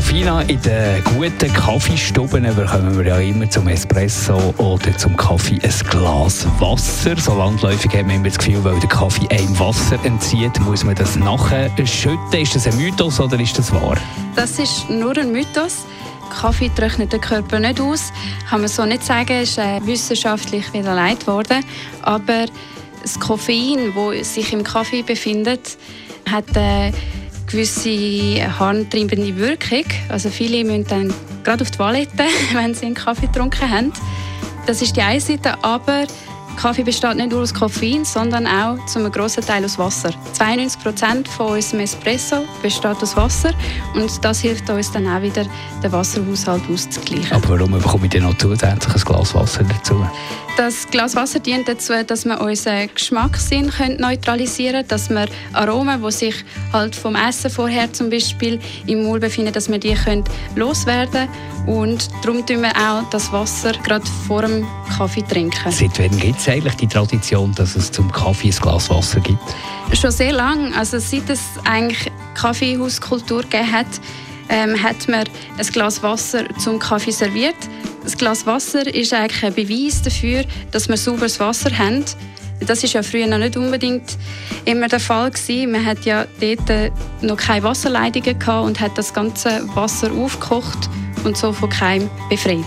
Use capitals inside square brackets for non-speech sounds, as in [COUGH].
Serafina, in den guten Kaffeestuben bekommen wir ja immer zum Espresso oder zum Kaffee ein Glas Wasser. So landläufig hat man immer das Gefühl, weil der Kaffee einem Wasser entzieht, muss man das nachher schütten. Ist das ein Mythos oder ist das wahr? Das ist nur ein Mythos. Kaffee trocknet den Körper nicht aus. Kann man so nicht sagen, ist äh, wissenschaftlich widerlegt worden. Aber das Koffein, das sich im Kaffee befindet, hat eine gewisse harntreibende Wirkung. Also viele müssen dann gerade auf die Toilette, [LAUGHS] wenn sie einen Kaffee getrunken haben. Das ist die eine Seite, aber Kaffee besteht nicht nur aus Koffein, sondern auch zu einem grossen Teil aus Wasser. 92 Prozent von unserem Espresso besteht aus Wasser und das hilft uns dann auch wieder, den Wasserhaushalt auszugleichen. Aber warum bekomme ich denn noch zusätzlich ein Glas Wasser dazu? Das Glas Wasser dient dazu, dass wir unseren Geschmackssinn neutralisieren können, dass wir Aromen, die sich halt vom Essen vorher zum Beispiel im Mund befinden, dass wir die können loswerden und darum tun wir auch das Wasser gerade vor dem Kaffee trinken. Seit wann gibt es eigentlich die Tradition, dass es zum Kaffee ein Glas Wasser gibt? Schon sehr lange. Also seit es eigentlich Kaffeehauskultur gegeben hat, ähm, hat man ein Glas Wasser zum Kaffee serviert. Das Glas Wasser ist eigentlich ein Beweis dafür, dass wir sauberes Wasser haben. Das ist ja früher noch nicht unbedingt immer der Fall gewesen. Man hat ja dort noch keine Wasserleitungen gehabt und hat das ganze Wasser aufgekocht und so von Keim befreit.